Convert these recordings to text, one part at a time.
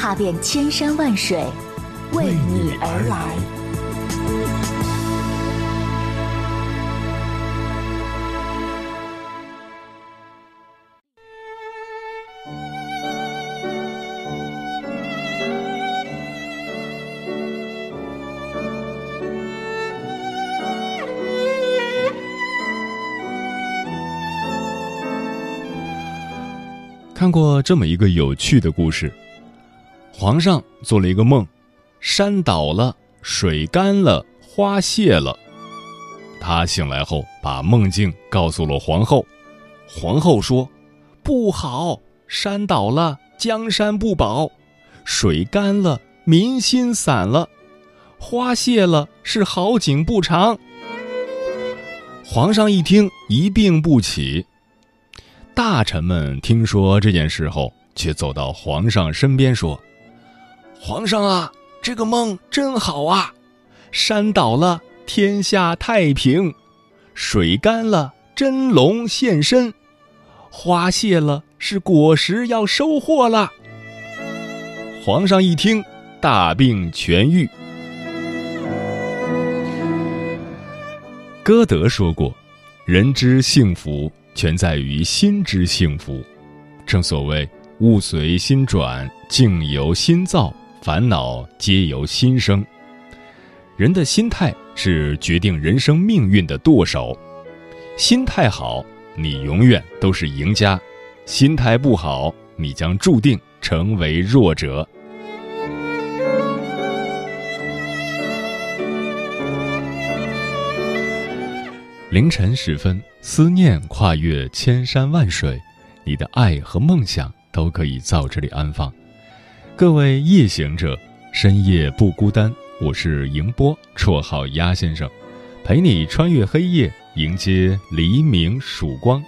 踏遍千山万水，为你而来。看过这么一个有趣的故事。皇上做了一个梦，山倒了，水干了，花谢了。他醒来后，把梦境告诉了皇后。皇后说：“不好，山倒了，江山不保；水干了，民心散了；花谢了，是好景不长。”皇上一听，一病不起。大臣们听说这件事后，却走到皇上身边说。皇上啊，这个梦真好啊！山倒了，天下太平；水干了，真龙现身；花谢了，是果实要收获了。皇上一听，大病痊愈。歌德说过：“人之幸福，全在于心之幸福。”正所谓“物随心转，境由心造。”烦恼皆由心生，人的心态是决定人生命运的舵手。心态好，你永远都是赢家；心态不好，你将注定成为弱者。凌晨时分，思念跨越千山万水，你的爱和梦想都可以在这里安放。各位夜行者，深夜不孤单。我是迎波，绰号鸭先生，陪你穿越黑夜，迎接黎明曙光。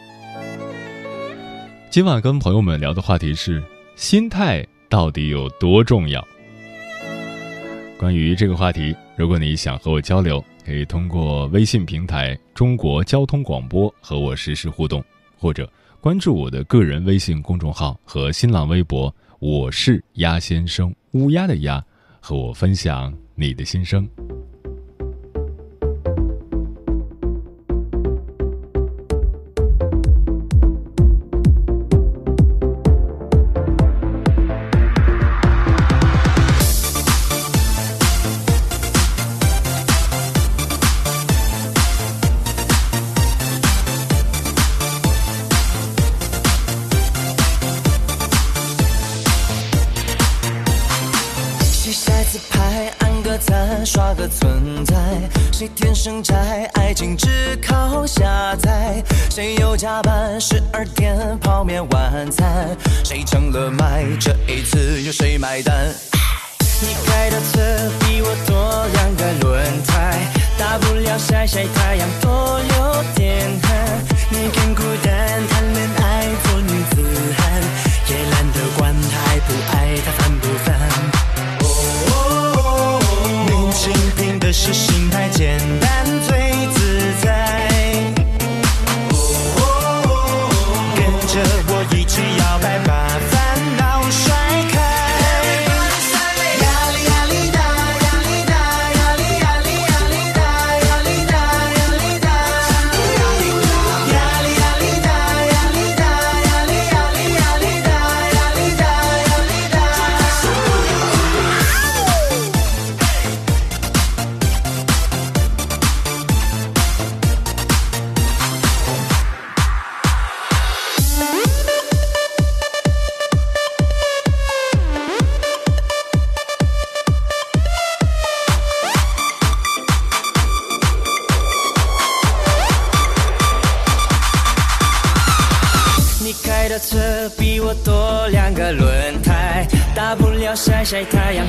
今晚跟朋友们聊的话题是：心态到底有多重要？关于这个话题，如果你想和我交流，可以通过微信平台“中国交通广播”和我实时互动，或者关注我的个人微信公众号和新浪微博。我是鸭先生，乌鸦的鸭，和我分享你的心声。一次由谁买单？你开的车比我多两个轮胎，大不了晒晒太阳多流点汗。你更孤单，谈恋爱做女子汉，也懒得管他爱不爱他烦不烦。哦年轻凭的是心态简单晒太阳，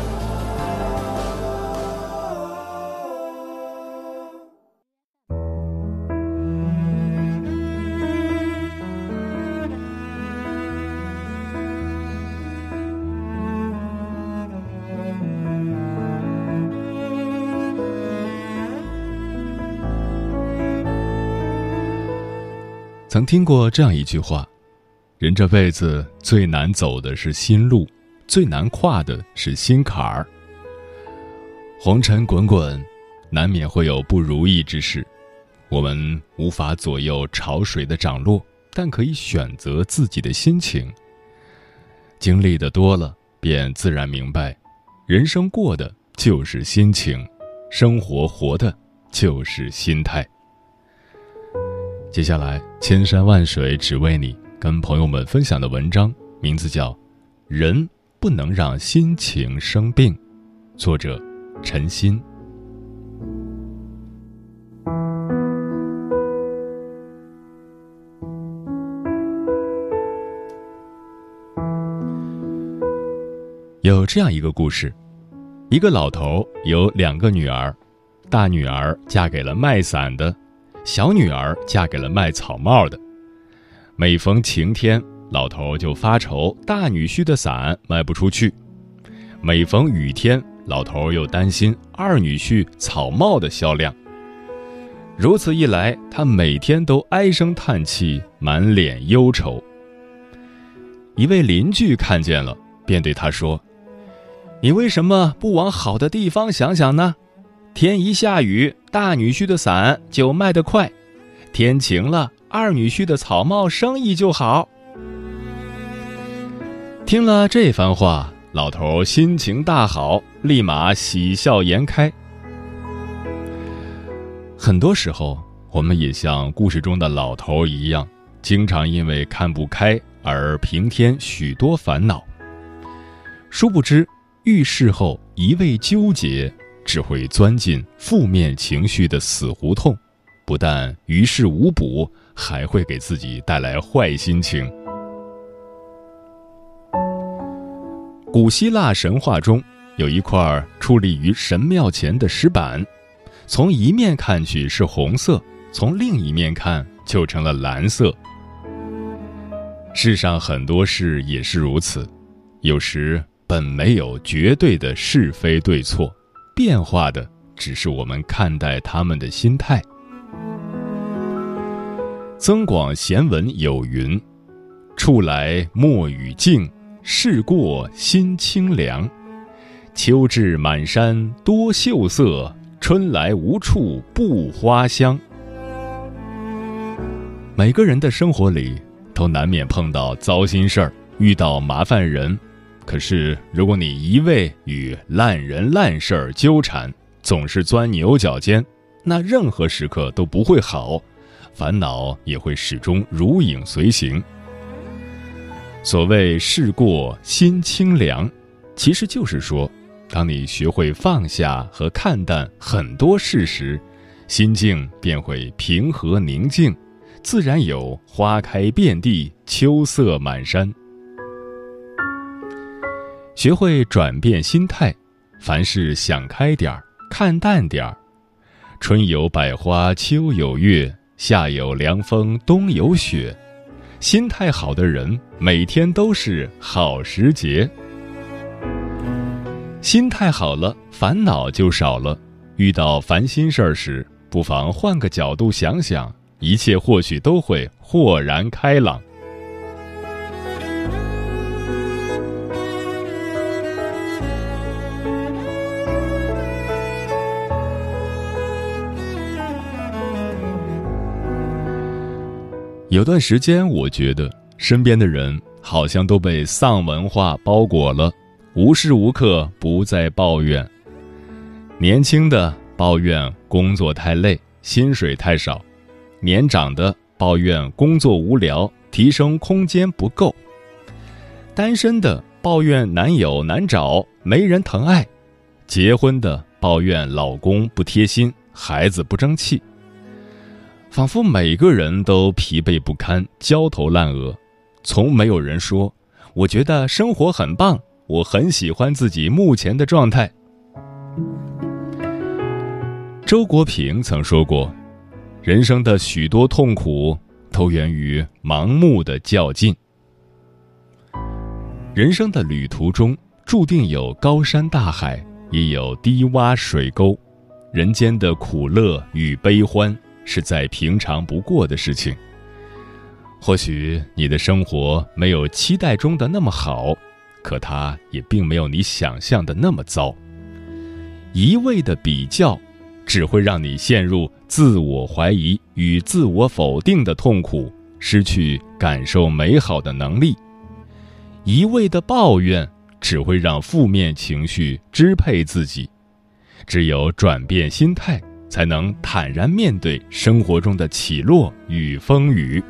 曾听过这样一句话：人这辈子最难走的是心路，最难跨的是心坎儿。红尘滚滚，难免会有不如意之事，我们无法左右潮水的涨落，但可以选择自己的心情。经历的多了，便自然明白，人生过的就是心情，生活活的就是心态。接下来，千山万水只为你，跟朋友们分享的文章名字叫《人不能让心情生病》，作者陈鑫。有这样一个故事：一个老头有两个女儿，大女儿嫁给了卖伞的。小女儿嫁给了卖草帽的。每逢晴天，老头就发愁大女婿的伞卖不出去；每逢雨天，老头又担心二女婿草帽的销量。如此一来，他每天都唉声叹气，满脸忧愁。一位邻居看见了，便对他说：“你为什么不往好的地方想想呢？”天一下雨，大女婿的伞就卖得快；天晴了，二女婿的草帽生意就好。听了这番话，老头心情大好，立马喜笑颜开。很多时候，我们也像故事中的老头一样，经常因为看不开而平添许多烦恼。殊不知，遇事后一味纠结，只会钻进负面情绪的死胡同，不但于事无补，还会给自己带来坏心情。古希腊神话中有一块矗立于神庙前的石板，从一面看去是红色，从另一面看就成了蓝色。世上很多事也是如此，有时本没有绝对的是非对错，变化的只是我们看待他们的心态。增广贤文有云：“处来莫语静，事过心清凉。秋至满山多秀色，春来无处不花香。”每个人的生活里。都难免碰到糟心事儿，遇到麻烦人。可是，如果你一味与烂人烂事儿纠缠，总是钻牛角尖，那任何时刻都不会好，烦恼也会始终如影随形。所谓事过心清凉，其实就是说，当你学会放下和看淡很多事时，心境便会平和宁静。自然有花开遍地、秋色满山。学会转变心态，凡事想开点儿，看淡点儿。春有百花，秋有月，夏有凉风，冬有雪。心态好的人，每天都是好时节。心态好了，烦恼就少了。遇到烦心事儿时，不妨换个角度想想。一切或许都会豁然开朗。有段时间，我觉得身边的人好像都被丧文化包裹了，无时无刻不在抱怨。年轻的抱怨工作太累，薪水太少。年长的抱怨工作无聊，提升空间不够；单身的抱怨男友难找，没人疼爱；结婚的抱怨老公不贴心，孩子不争气。仿佛每个人都疲惫不堪，焦头烂额，从没有人说：“我觉得生活很棒，我很喜欢自己目前的状态。”周国平曾说过。人生的许多痛苦都源于盲目的较劲。人生的旅途中，注定有高山大海，也有低洼水沟。人间的苦乐与悲欢，是再平常不过的事情。或许你的生活没有期待中的那么好，可它也并没有你想象的那么糟。一味的比较。只会让你陷入自我怀疑与自我否定的痛苦，失去感受美好的能力。一味的抱怨只会让负面情绪支配自己。只有转变心态，才能坦然面对生活中的起落与风雨。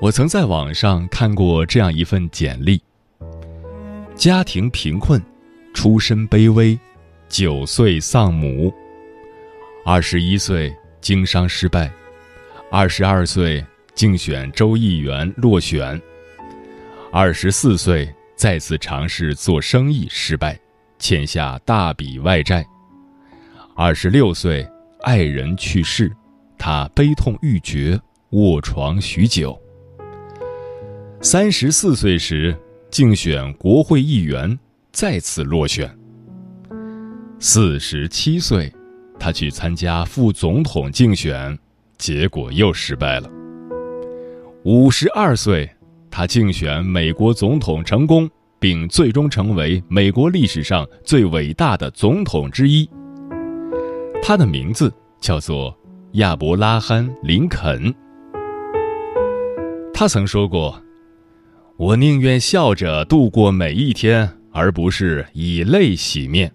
我曾在网上看过这样一份简历：家庭贫困，出身卑微，九岁丧母，二十一岁经商失败，二十二岁竞选州议员落选，二十四岁再次尝试做生意失败，欠下大笔外债，二十六岁爱人去世，他悲痛欲绝，卧床许久。三十四岁时竞选国会议员，再次落选。四十七岁，他去参加副总统竞选，结果又失败了。五十二岁，他竞选美国总统成功，并最终成为美国历史上最伟大的总统之一。他的名字叫做亚伯拉罕·林肯。他曾说过。我宁愿笑着度过每一天，而不是以泪洗面。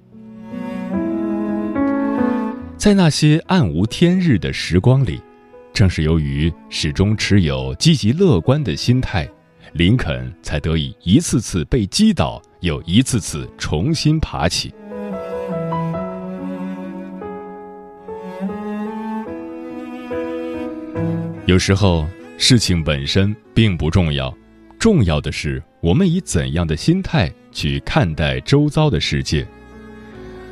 在那些暗无天日的时光里，正是由于始终持有积极乐观的心态，林肯才得以一次次被击倒，又一次次重新爬起。有时候，事情本身并不重要，重要的是我们以怎样的心态去看待周遭的世界。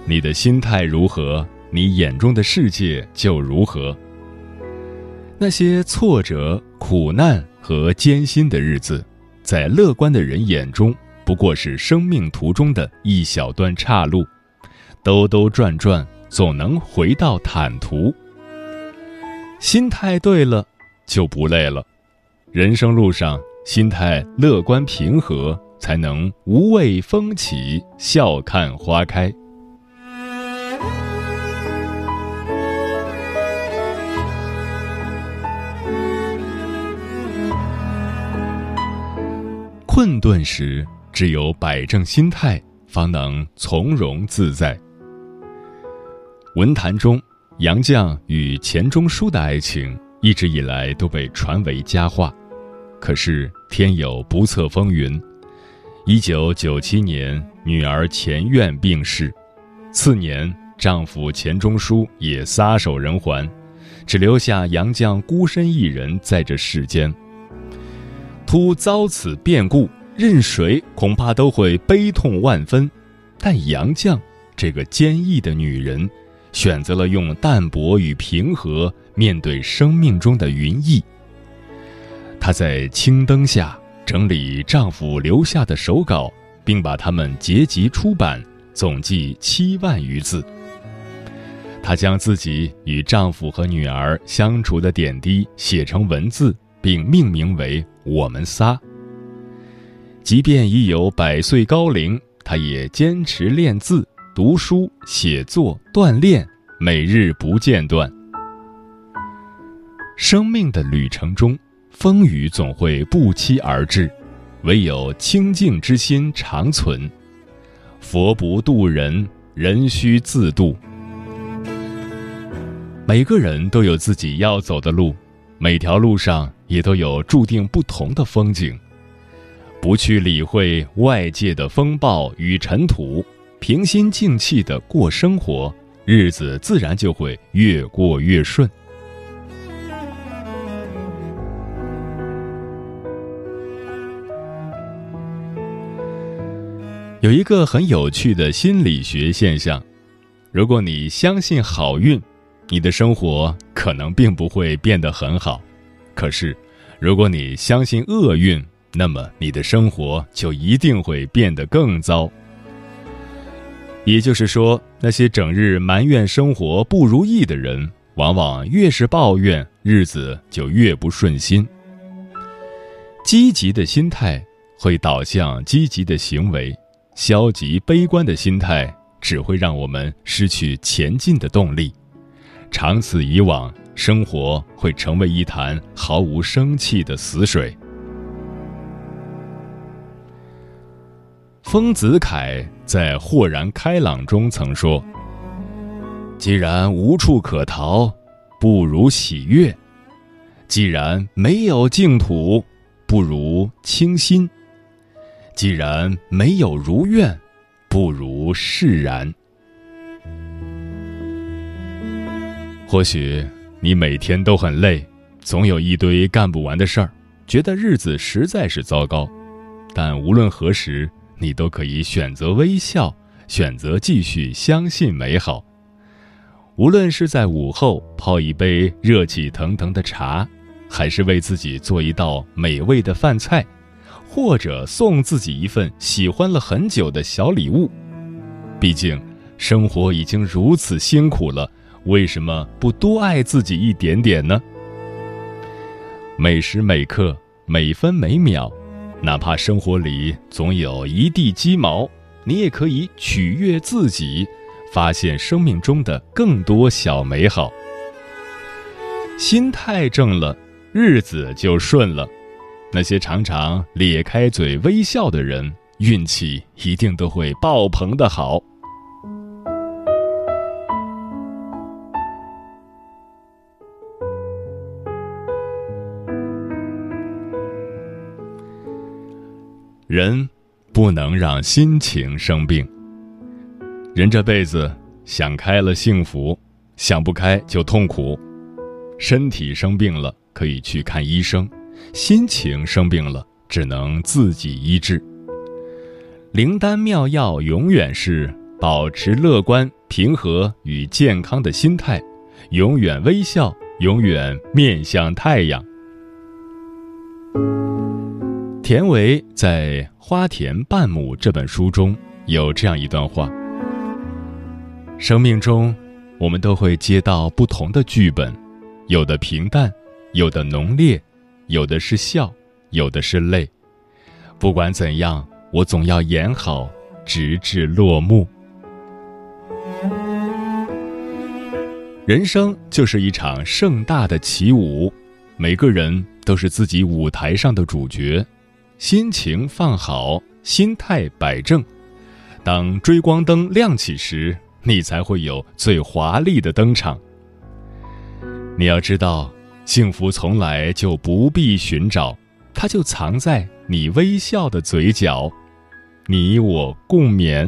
你的心态如何，你眼中的世界就如何。那些挫折、苦难和艰辛的日子，在乐观的人眼中，不过是生命途中的一小段岔路，兜兜转转，总能回到坦途。心态对了。就不累了。人生路上，心态乐观平和，才能无畏风起，笑看花开。困顿时，只有摆正心态，方能从容自在。文坛中，杨绛与钱钟书的爱情。一直以来都被传为佳话，可是天有不测风云。一九九七年，女儿钱院病逝，次年丈夫钱钟书也撒手人寰，只留下杨绛孤身一人在这世间。突遭此变故，任谁恐怕都会悲痛万分，但杨绛这个坚毅的女人。选择了用淡泊与平和面对生命中的云翳。她在青灯下整理丈夫留下的手稿，并把它们结集出版，总计七万余字。她将自己与丈夫和女儿相处的点滴写成文字，并命名为《我们仨》。即便已有百岁高龄，他也坚持练字。读书、写作、锻炼，每日不间断。生命的旅程中，风雨总会不期而至，唯有清净之心长存。佛不渡人，人须自渡。每个人都有自己要走的路，每条路上也都有注定不同的风景。不去理会外界的风暴与尘土。平心静气的过生活，日子自然就会越过越顺。有一个很有趣的心理学现象：如果你相信好运，你的生活可能并不会变得很好；可是，如果你相信厄运，那么你的生活就一定会变得更糟。也就是说，那些整日埋怨生活不如意的人，往往越是抱怨，日子就越不顺心。积极的心态会导向积极的行为，消极悲观的心态只会让我们失去前进的动力。长此以往，生活会成为一潭毫无生气的死水。丰子恺在《豁然开朗》中曾说：“既然无处可逃，不如喜悦；既然没有净土，不如清心；既然没有如愿，不如释然。”或许你每天都很累，总有一堆干不完的事儿，觉得日子实在是糟糕。但无论何时，你都可以选择微笑，选择继续相信美好。无论是在午后泡一杯热气腾腾的茶，还是为自己做一道美味的饭菜，或者送自己一份喜欢了很久的小礼物，毕竟生活已经如此辛苦了，为什么不多爱自己一点点呢？每时每刻，每分每秒。哪怕生活里总有一地鸡毛，你也可以取悦自己，发现生命中的更多小美好。心态正了，日子就顺了。那些常常咧开嘴微笑的人，运气一定都会爆棚的好。人不能让心情生病。人这辈子想开了幸福，想不开就痛苦。身体生病了可以去看医生，心情生病了只能自己医治。灵丹妙药永远是保持乐观、平和与健康的心态，永远微笑，永远面向太阳。田维在《花田半亩》这本书中有这样一段话：生命中，我们都会接到不同的剧本，有的平淡，有的浓烈，有的是笑，有的是泪。不管怎样，我总要演好，直至落幕。人生就是一场盛大的起舞，每个人都是自己舞台上的主角。心情放好，心态摆正，当追光灯亮起时，你才会有最华丽的登场。你要知道，幸福从来就不必寻找，它就藏在你微笑的嘴角。你我共勉。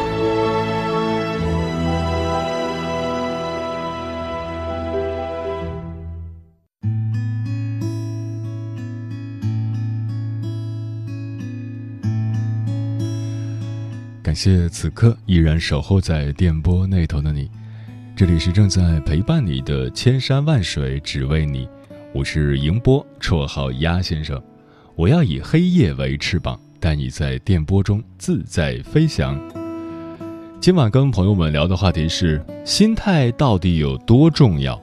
感谢此刻依然守候在电波那头的你，这里是正在陪伴你的千山万水只为你，我是迎波，绰号鸭先生。我要以黑夜为翅膀，带你在电波中自在飞翔。今晚跟朋友们聊的话题是：心态到底有多重要？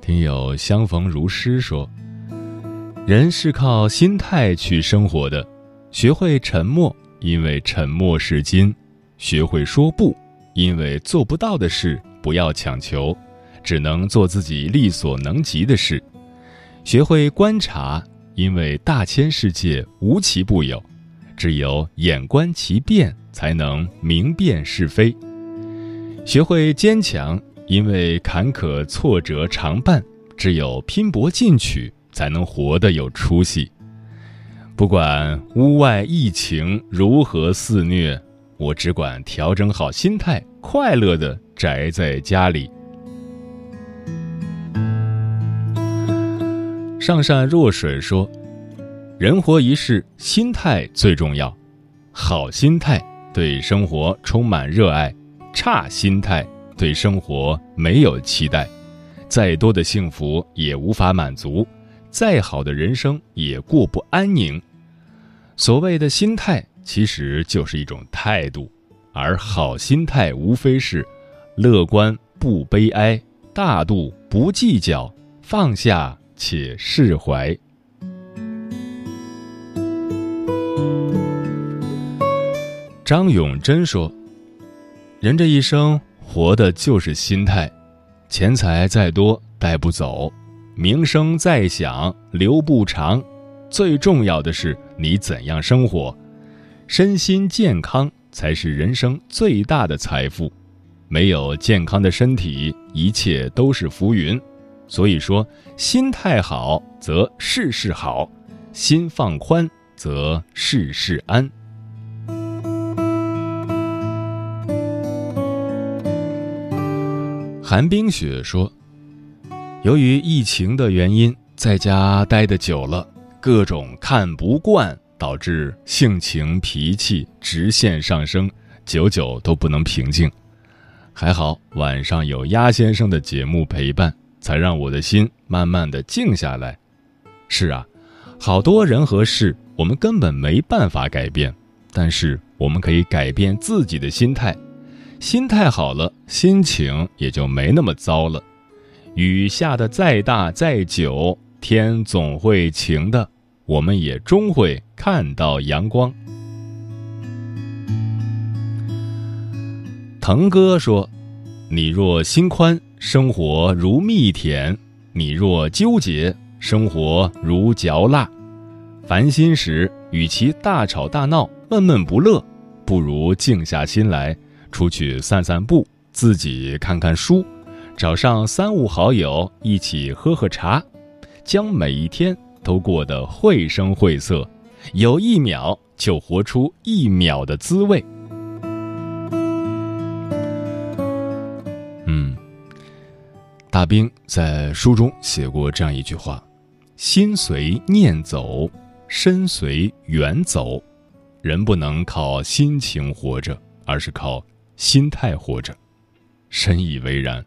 听友相逢如诗说，人是靠心态去生活的。学会沉默，因为沉默是金；学会说不，因为做不到的事不要强求，只能做自己力所能及的事；学会观察，因为大千世界无奇不有，只有眼观其变，才能明辨是非；学会坚强，因为坎坷挫折常伴，只有拼搏进取，才能活得有出息。不管屋外疫情如何肆虐，我只管调整好心态，快乐的宅在家里。上善若水说：“人活一世，心态最重要。好心态对生活充满热爱，差心态对生活没有期待。再多的幸福也无法满足，再好的人生也过不安宁。”所谓的心态，其实就是一种态度，而好心态无非是乐观不悲哀、大度不计较、放下且释怀。张永贞说：“人这一生活的就是心态，钱财再多带不走，名声再响留不长。”最重要的是你怎样生活，身心健康才是人生最大的财富。没有健康的身体，一切都是浮云。所以说，心态好则事事好，心放宽则事事安。寒冰雪说：“由于疫情的原因，在家待得久了。”各种看不惯，导致性情脾气直线上升，久久都不能平静。还好晚上有鸭先生的节目陪伴，才让我的心慢慢的静下来。是啊，好多人和事我们根本没办法改变，但是我们可以改变自己的心态，心态好了，心情也就没那么糟了。雨下的再大再久。天总会晴的，我们也终会看到阳光。腾哥说：“你若心宽，生活如蜜甜；你若纠结，生活如嚼蜡。烦心时，与其大吵大闹、闷闷不乐，不如静下心来，出去散散步，自己看看书，找上三五好友一起喝喝茶，将每一天都过得绘声绘色，有一秒就活出一秒的滋味。”嗯，大兵在书中写过这样一句话：“心随念走，身随缘走。人不能靠心情活着，而是靠心态活着。”深以为然。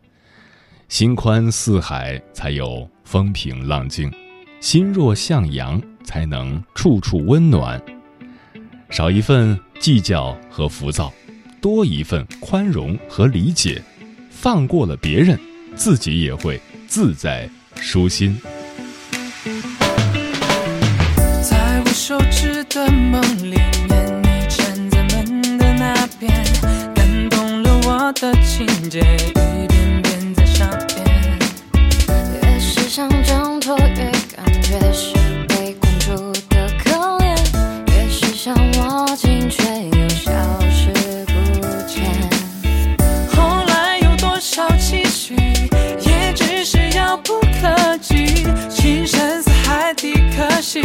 心宽似海，才有风平浪静；心若向阳，才能处处温暖。少一份计较和浮躁，多一份宽容和理解。放过了别人，自己也会自在舒心。在我手指的梦里面，你站在门的那边，感动了我的情节，想挣脱，越感觉是被困住的可怜；越是想握紧，却又消失不见。后来有多少期许，也只是遥不可及。情深似海底，可惜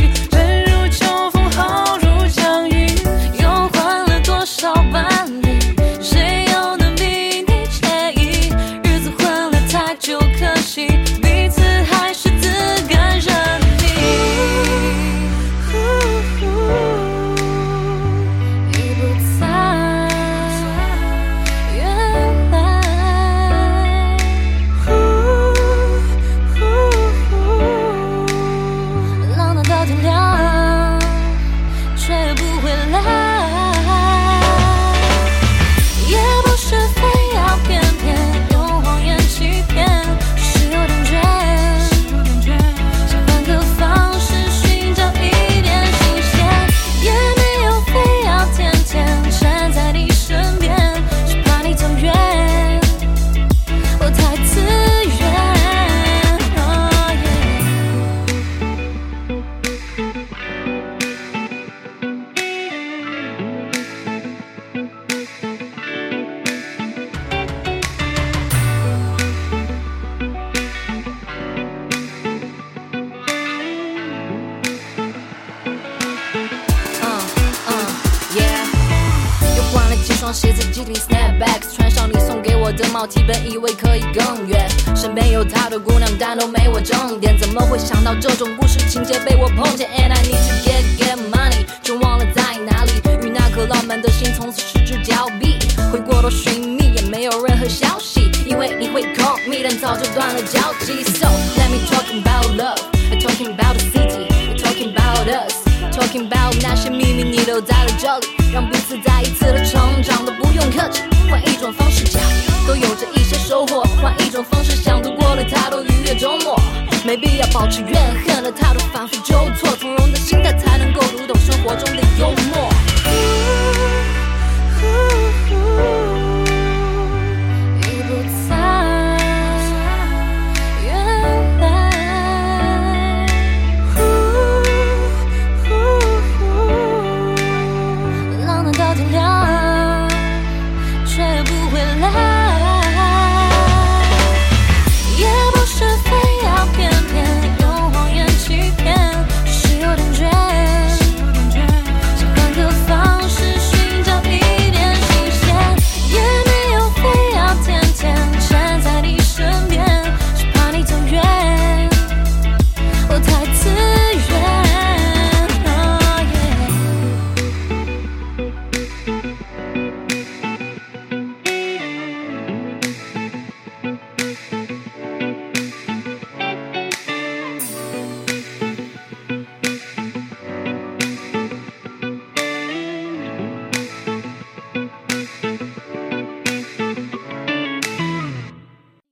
双鞋子，几顶 snapbacks，穿上你送给我的帽 T，本以为可以更远。身边有太多姑娘，但都没我正点，怎么会想到这种故事情节被我碰见？And I need to get get money，就忘了在哪里，与那颗浪漫的心从此失之交臂。回过头寻觅，也没有任何消息，以为你会 call me，但早就断了交集。So let me talking about love，talking about the city，talking about us。Talking about 那些秘密，你都在了这里，让彼此再一次的成长，都不用客气。换一种方式讲，都有着一些收获。换一种方式想，度过了太多愉悦周末，没必要保持怨恨的态度，反复纠错，从容的心态